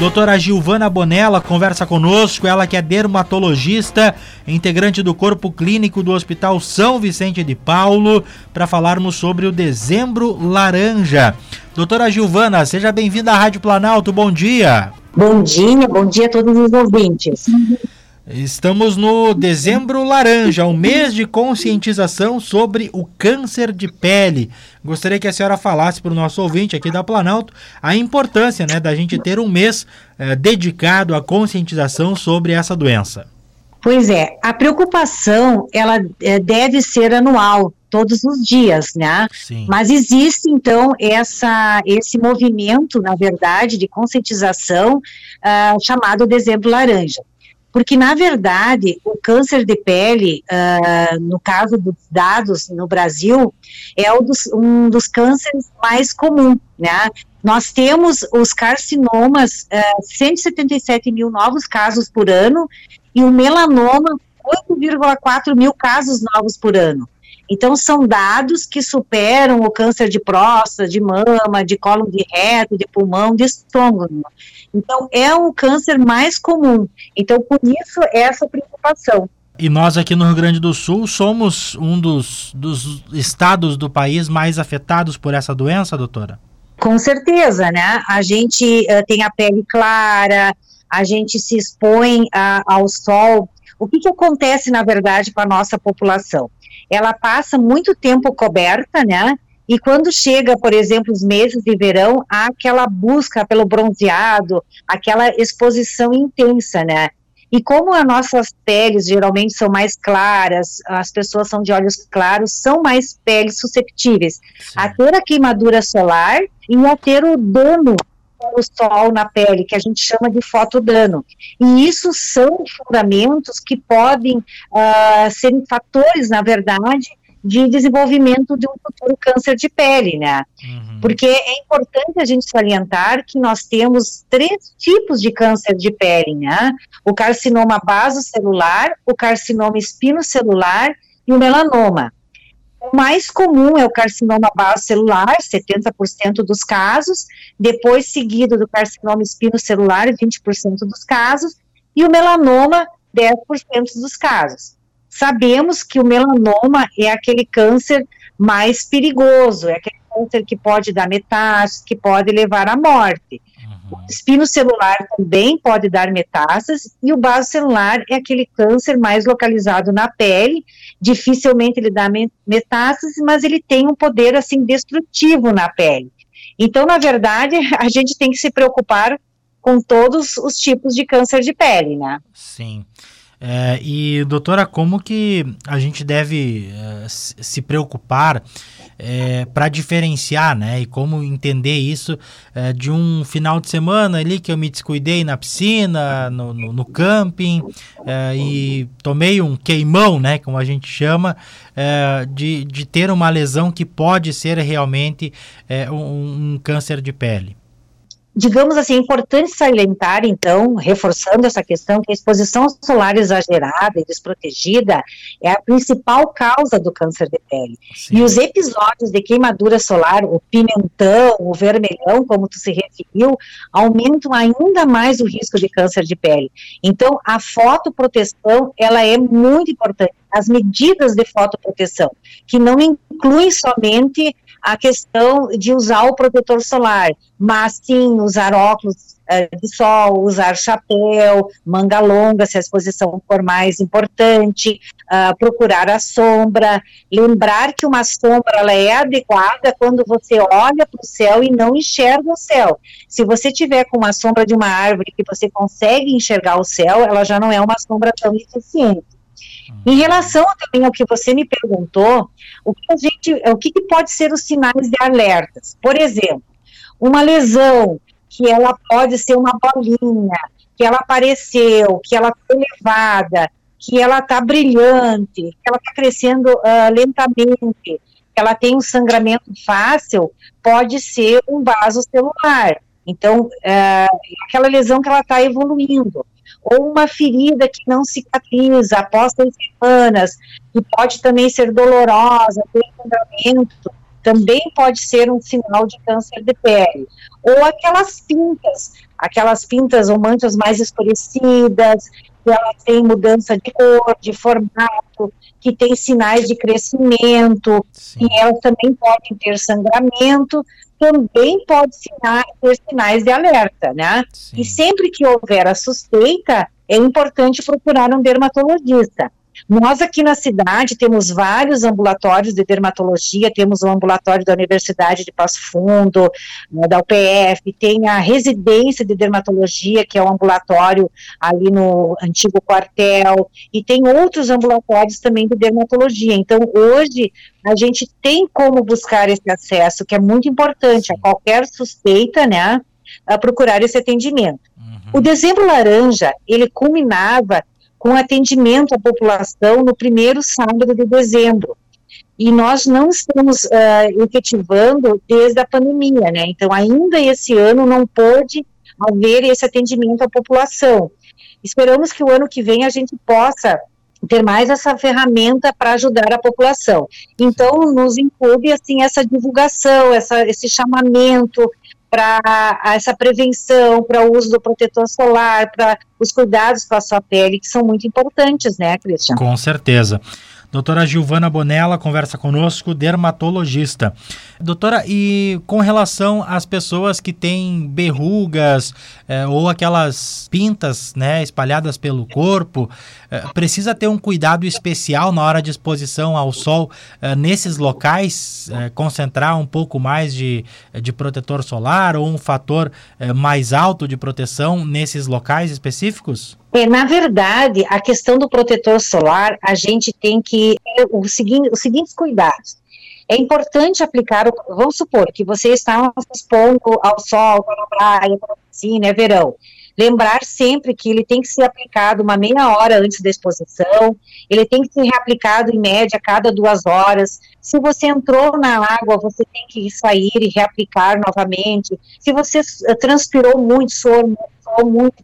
Doutora Gilvana Bonella conversa conosco, ela que é dermatologista, integrante do corpo clínico do Hospital São Vicente de Paulo, para falarmos sobre o dezembro laranja. Doutora Gilvana, seja bem-vinda à Rádio Planalto, bom dia. Bom dia, bom dia a todos os ouvintes. Estamos no dezembro laranja, um mês de conscientização sobre o câncer de pele. Gostaria que a senhora falasse para o nosso ouvinte aqui da Planalto a importância né, da gente ter um mês eh, dedicado à conscientização sobre essa doença. Pois é, a preocupação ela eh, deve ser anual, todos os dias, né? Sim. Mas existe então essa esse movimento, na verdade, de conscientização uh, chamado Dezembro Laranja porque na verdade o câncer de pele, uh, no caso dos dados no Brasil, é um dos, um dos cânceres mais comuns, né? Nós temos os carcinomas, uh, 177 mil novos casos por ano, e o melanoma, 8,4 mil casos novos por ano. Então, são dados que superam o câncer de próstata, de mama, de colo de reto, de pulmão, de estômago. Então, é o câncer mais comum. Então, por isso, essa preocupação. E nós aqui no Rio Grande do Sul somos um dos, dos estados do país mais afetados por essa doença, doutora? Com certeza, né? A gente uh, tem a pele clara, a gente se expõe uh, ao sol. O que, que acontece, na verdade, com a nossa população? ela passa muito tempo coberta, né? E quando chega, por exemplo, os meses de verão, há aquela busca pelo bronzeado, aquela exposição intensa, né? E como as nossas peles geralmente são mais claras, as pessoas são de olhos claros, são mais peles susceptíveis Sim. a ter a queimadura solar e a ter o dano o sol na pele, que a gente chama de fotodano. E isso são fundamentos que podem uh, ser fatores, na verdade, de desenvolvimento de um futuro câncer de pele, né? Uhum. Porque é importante a gente salientar que nós temos três tipos de câncer de pele, né? O carcinoma basocelular, o carcinoma espinocelular e o melanoma. O mais comum é o carcinoma celular, 70% dos casos, depois seguido do carcinoma espinocelular, 20% dos casos, e o melanoma, 10% dos casos. Sabemos que o melanoma é aquele câncer mais perigoso, é aquele câncer que pode dar metástase, que pode levar à morte. O espino celular também pode dar metástases e o baso celular é aquele câncer mais localizado na pele, dificilmente ele dá metástases, mas ele tem um poder assim destrutivo na pele. Então, na verdade, a gente tem que se preocupar com todos os tipos de câncer de pele, né? Sim. É, e doutora, como que a gente deve é, se preocupar é, para diferenciar, né? E como entender isso é, de um final de semana ali que eu me descuidei na piscina, no, no, no camping é, e tomei um queimão, né? Como a gente chama, é, de, de ter uma lesão que pode ser realmente um, um câncer de pele digamos assim, é importante salientar, então, reforçando essa questão, que a exposição solar exagerada e desprotegida é a principal causa do câncer de pele. Sim. E os episódios de queimadura solar, o pimentão, o vermelhão, como tu se referiu, aumentam ainda mais o risco de câncer de pele. Então, a fotoproteção, ela é muito importante. As medidas de fotoproteção, que não incluem somente a questão de usar o protetor solar, mas sim usar óculos uh, de sol, usar chapéu, manga longa, se a exposição for mais importante, uh, procurar a sombra, lembrar que uma sombra ela é adequada quando você olha para o céu e não enxerga o céu. Se você tiver com uma sombra de uma árvore que você consegue enxergar o céu, ela já não é uma sombra tão eficiente. Em relação também ao que você me perguntou, o que, gente, o que pode ser os sinais de alertas? Por exemplo, uma lesão que ela pode ser uma bolinha, que ela apareceu, que ela foi elevada, que ela está brilhante, que ela está crescendo uh, lentamente, que ela tem um sangramento fácil, pode ser um vaso celular. Então, uh, aquela lesão que ela está evoluindo ou uma ferida que não cicatriza após três semanas, que pode também ser dolorosa, ter sangramento, também pode ser um sinal de câncer de pele. Ou aquelas pintas, aquelas pintas ou manchas mais escurecidas, que ela tem mudança de cor, de formato, que tem sinais de crescimento, Sim. e elas também podem ter sangramento, também pode ter sinais de alerta, né? Sim. E sempre que houver a suspeita, é importante procurar um dermatologista. Nós aqui na cidade temos vários ambulatórios de dermatologia, temos o ambulatório da Universidade de Passo Fundo, né, da UPF, tem a residência de dermatologia, que é o um ambulatório ali no antigo quartel, e tem outros ambulatórios também de dermatologia. Então, hoje, a gente tem como buscar esse acesso, que é muito importante, a qualquer suspeita, né, a procurar esse atendimento. Uhum. O dezembro laranja, ele culminava com atendimento à população no primeiro sábado de dezembro. E nós não estamos uh, efetivando desde a pandemia, né? Então, ainda esse ano não pôde haver esse atendimento à população. Esperamos que o ano que vem a gente possa ter mais essa ferramenta para ajudar a população. Então, nos inclui, assim, essa divulgação, essa, esse chamamento, para essa prevenção, para o uso do protetor solar, para os cuidados com a sua pele, que são muito importantes, né, Cristian? Com certeza. Doutora Gilvana Bonella conversa conosco, dermatologista. Doutora, e com relação às pessoas que têm berrugas é, ou aquelas pintas né, espalhadas pelo corpo, é, precisa ter um cuidado especial na hora de exposição ao sol é, nesses locais, concentrar um pouco mais de, de protetor solar ou um fator mais alto de proteção nesses locais específicos? É, na verdade, a questão do protetor solar, a gente tem que ter o seguinte, os seguintes cuidados. É importante aplicar, vamos supor que você está expondo ao sol, na praia, na piscina, é verão. Lembrar sempre que ele tem que ser aplicado uma meia hora antes da exposição, ele tem que ser reaplicado em média a cada duas horas. Se você entrou na água, você tem que sair e reaplicar novamente. Se você transpirou muito, suor muito,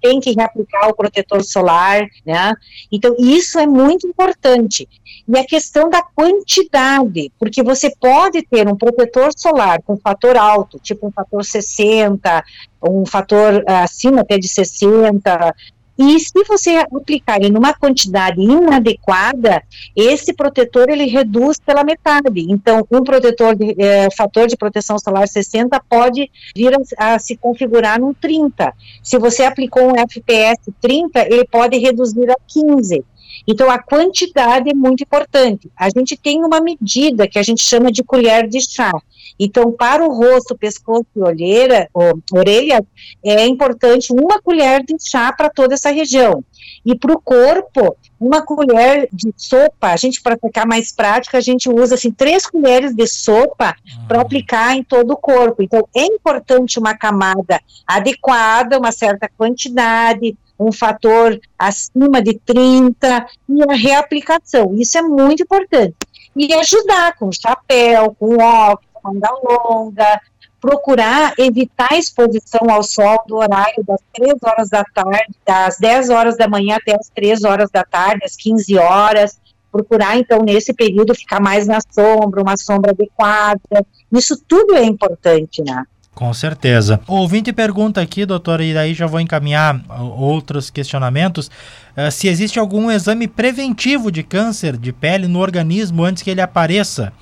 tem que reaplicar o protetor solar, né? Então, isso é muito importante. E a questão da quantidade, porque você pode ter um protetor solar com fator alto, tipo um fator 60, um fator ah, acima até de 60, e se você aplicar ele numa quantidade inadequada, esse protetor ele reduz pela metade. Então, um protetor de é, fator de proteção solar 60 pode vir a, a, se configurar num 30. Se você aplicou um FPS 30, ele pode reduzir a 15. Então, a quantidade é muito importante. A gente tem uma medida que a gente chama de colher de chá. Então, para o rosto, pescoço e olheira, ou, orelha, é importante uma colher de chá para toda essa região. E para o corpo, uma colher de sopa, a gente, para ficar mais prática, a gente usa, assim, três colheres de sopa para uhum. aplicar em todo o corpo. Então, é importante uma camada adequada, uma certa quantidade, um fator acima de 30 e a reaplicação. Isso é muito importante. E ajudar com chapéu, com óculos, manga longa, procurar evitar a exposição ao sol do horário das 3 horas da tarde, das 10 horas da manhã até as 3 horas da tarde, às 15 horas, procurar então nesse período ficar mais na sombra, uma sombra adequada. Isso tudo é importante, né? Com certeza. O ouvinte pergunta aqui, doutora, e daí já vou encaminhar outros questionamentos, uh, se existe algum exame preventivo de câncer de pele no organismo antes que ele apareça.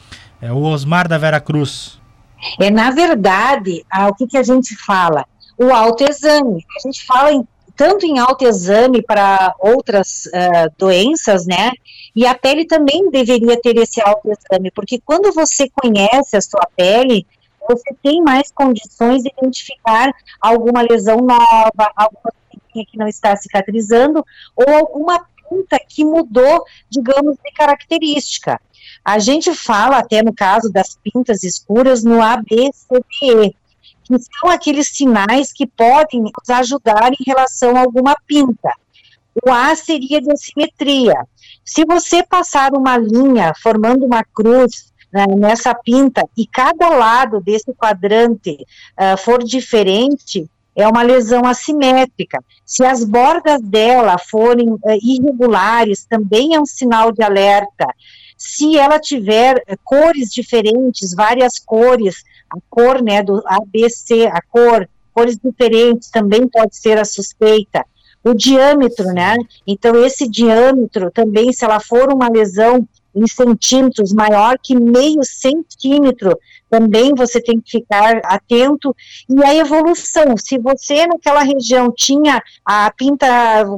É o Osmar da Vera Cruz. É, na verdade, ah, o que, que a gente fala? O autoexame. A gente fala em, tanto em autoexame para outras uh, doenças, né? E a pele também deveria ter esse autoexame, porque quando você conhece a sua pele, você tem mais condições de identificar alguma lesão nova, alguma que não está cicatrizando, ou alguma pinta que mudou, digamos, de característica. A gente fala até no caso das pintas escuras no ABCDE, que são aqueles sinais que podem nos ajudar em relação a alguma pinta. O A seria de assimetria. Se você passar uma linha formando uma cruz né, nessa pinta e cada lado desse quadrante uh, for diferente, é uma lesão assimétrica. Se as bordas dela forem uh, irregulares, também é um sinal de alerta. Se ela tiver uh, cores diferentes, várias cores, a cor né, do ABC, a cor cores diferentes também pode ser a suspeita. O diâmetro, né? Então, esse diâmetro também, se ela for uma lesão em centímetros maior que meio centímetro, também você tem que ficar atento. E a evolução, se você naquela região tinha a pinta,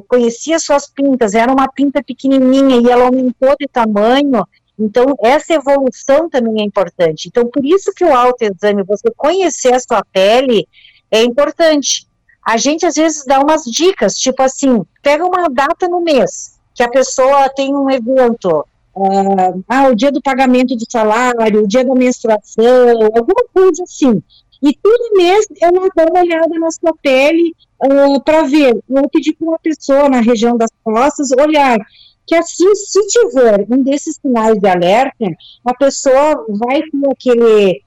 conhecia suas pintas, era uma pinta pequenininha e ela aumentou de tamanho, então essa evolução também é importante. Então, por isso que o autoexame, você conhecer a sua pele, é importante. A gente às vezes dá umas dicas, tipo assim, pega uma data no mês, que a pessoa tem um evento, ah, o dia do pagamento do salário, o dia da menstruação, alguma coisa assim. E todo mês ela dá uma olhada na sua pele uh, para ver. Eu pedi para uma pessoa na região das costas olhar que assim, se tiver um desses sinais de alerta, a pessoa vai ter aquele,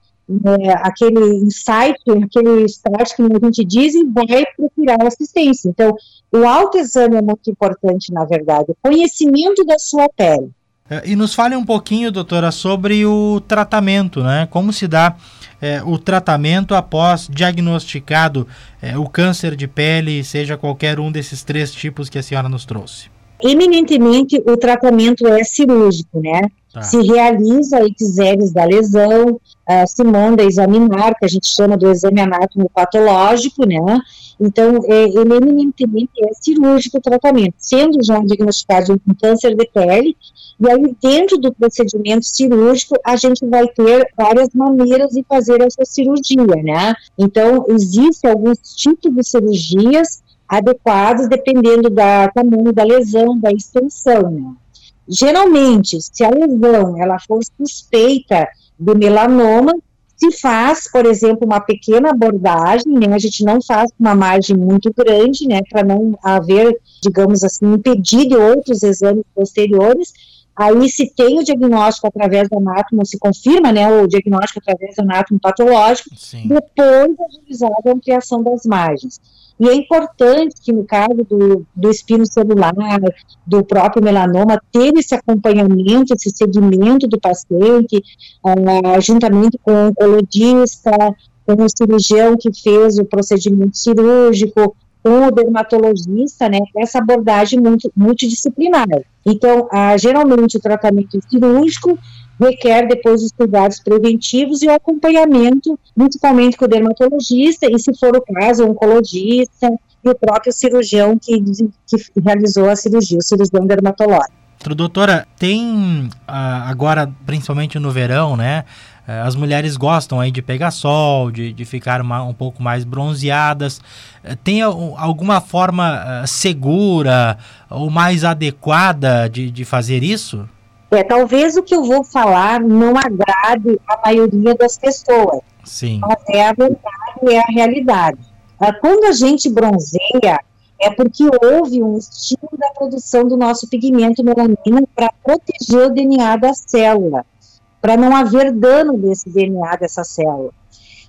é, aquele insight, aquele start que a gente diz e vai procurar assistência. Então, o autoexame é muito importante, na verdade, o conhecimento da sua pele. É, e nos fale um pouquinho, doutora, sobre o tratamento, né? Como se dá é, o tratamento após diagnosticado é, o câncer de pele, seja qualquer um desses três tipos que a senhora nos trouxe? Eminentemente, o tratamento é cirúrgico, né? Tá. Se realiza exames da lesão, uh, se manda examinar, que a gente chama do exame anátomo patológico, né? Então, é, ele eminentemente é cirúrgico o tratamento, sendo já diagnosticado um câncer de pele, e aí dentro do procedimento cirúrgico, a gente vai ter várias maneiras de fazer essa cirurgia, né? Então, existem alguns tipos de cirurgias adequados dependendo da tamanho da lesão, da extensão, né? Geralmente, se a lesão ela for suspeita de melanoma, se faz, por exemplo, uma pequena abordagem, né, a gente não faz uma margem muito grande, né, para não haver, digamos assim, impedir de outros exames posteriores, aí se tem o diagnóstico através do anátomo, se confirma, né, o diagnóstico através do anátomo patológico, Sim. depois é realizada a ampliação das margens. E é importante que, no caso do, do espino celular, do próprio melanoma, ter esse acompanhamento, esse segmento do paciente, uh, juntamente com o oncologista, com o cirurgião que fez o procedimento cirúrgico, com o dermatologista, né, essa abordagem muito, multidisciplinar. Então, uh, geralmente o tratamento cirúrgico requer depois os cuidados preventivos e o acompanhamento, principalmente com o dermatologista e, se for o caso, o oncologista e o próprio cirurgião que, que realizou a cirurgia, o cirurgião dermatológico. Doutora, tem ah, agora, principalmente no verão, né? Eh, as mulheres gostam aí de pegar sol, de, de ficar uma, um pouco mais bronzeadas. Eh, tem alguma forma eh, segura ou mais adequada de, de fazer isso? É, talvez o que eu vou falar não agrade a maioria das pessoas. Sim. Mas é a verdade, é a realidade. Ah, quando a gente bronzeia, é porque houve um estímulo da produção do nosso pigmento melanina para proteger o DNA da célula, para não haver dano desse DNA dessa célula.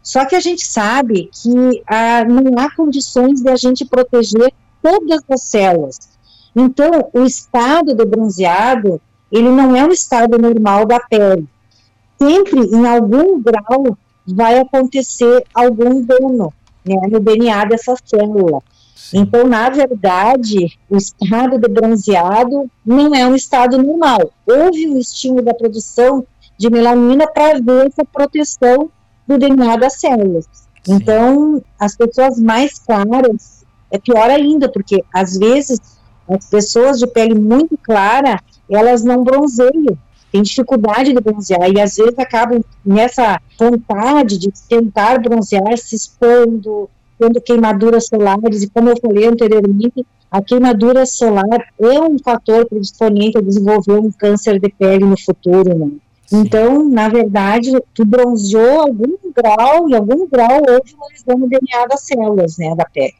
Só que a gente sabe que ah, não há condições de a gente proteger todas as células. Então, o estado do bronzeado ele não é um estado normal da pele. Sempre, em algum grau, vai acontecer algum dano né, no DNA dessa célula. Sim. Então, na verdade, o estado de bronzeado não é um estado normal. Houve um estímulo da produção de melanina para ver essa proteção do DNA das células. Sim. Então, as pessoas mais claras é pior ainda, porque às vezes as pessoas de pele muito clara elas não bronzeiam, têm dificuldade de bronzear e às vezes acabam nessa vontade de tentar bronzear, se expondo, tendo queimaduras solares, e como eu falei anteriormente, a queimadura solar é um fator predisponente a desenvolver um câncer de pele no futuro, né? Então, na verdade, tu bronzeou algum grau, em algum grau uma lesão no DNA das células, né, da pele.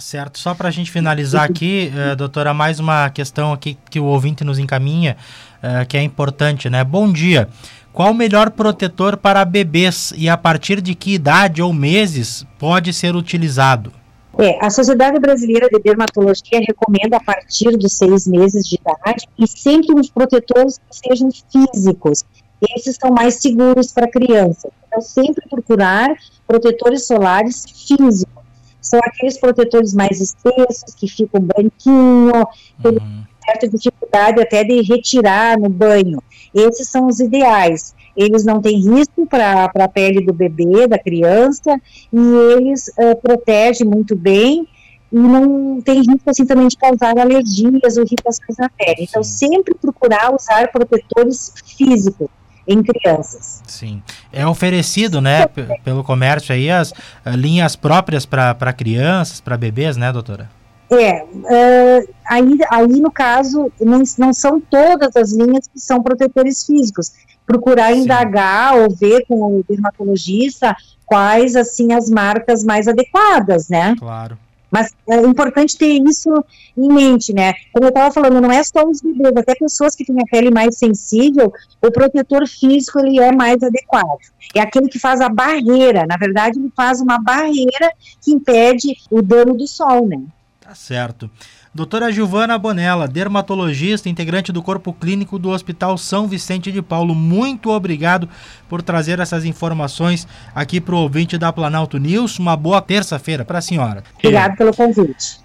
Certo, só para a gente finalizar aqui, uh, doutora, mais uma questão aqui que o ouvinte nos encaminha, uh, que é importante, né? Bom dia. Qual o melhor protetor para bebês e a partir de que idade ou meses pode ser utilizado? É, a Sociedade Brasileira de Dermatologia recomenda a partir dos seis meses de idade e sempre uns protetores que sejam físicos. Esses são mais seguros para a criança. Então, sempre procurar protetores solares físicos são aqueles protetores mais espessos, que ficam branquinho, que uhum. certa dificuldade até de retirar no banho. Esses são os ideais. Eles não têm risco para a pele do bebê, da criança, e eles uh, protegem muito bem e não tem risco assim também de causar alergias ou irritações na pele. Então, sempre procurar usar protetores físicos em crianças. Sim. É oferecido, né, pelo comércio aí, as uh, linhas próprias para crianças, para bebês, né, doutora? É, uh, aí, aí no caso, não, não são todas as linhas que são protetores físicos. Procurar Sim. indagar ou ver com o dermatologista quais, assim, as marcas mais adequadas, né? Claro. Mas é importante ter isso em mente, né? Como eu estava falando, não é só os bebês, até pessoas que têm a pele mais sensível, o protetor físico ele é mais adequado. É aquele que faz a barreira, na verdade, ele faz uma barreira que impede o dano do sol, né? Tá certo. Doutora Giovana Bonella, dermatologista, integrante do corpo clínico do Hospital São Vicente de Paulo, muito obrigado por trazer essas informações aqui para o ouvinte da Planalto News. Uma boa terça-feira para a senhora. Obrigado pelo convite.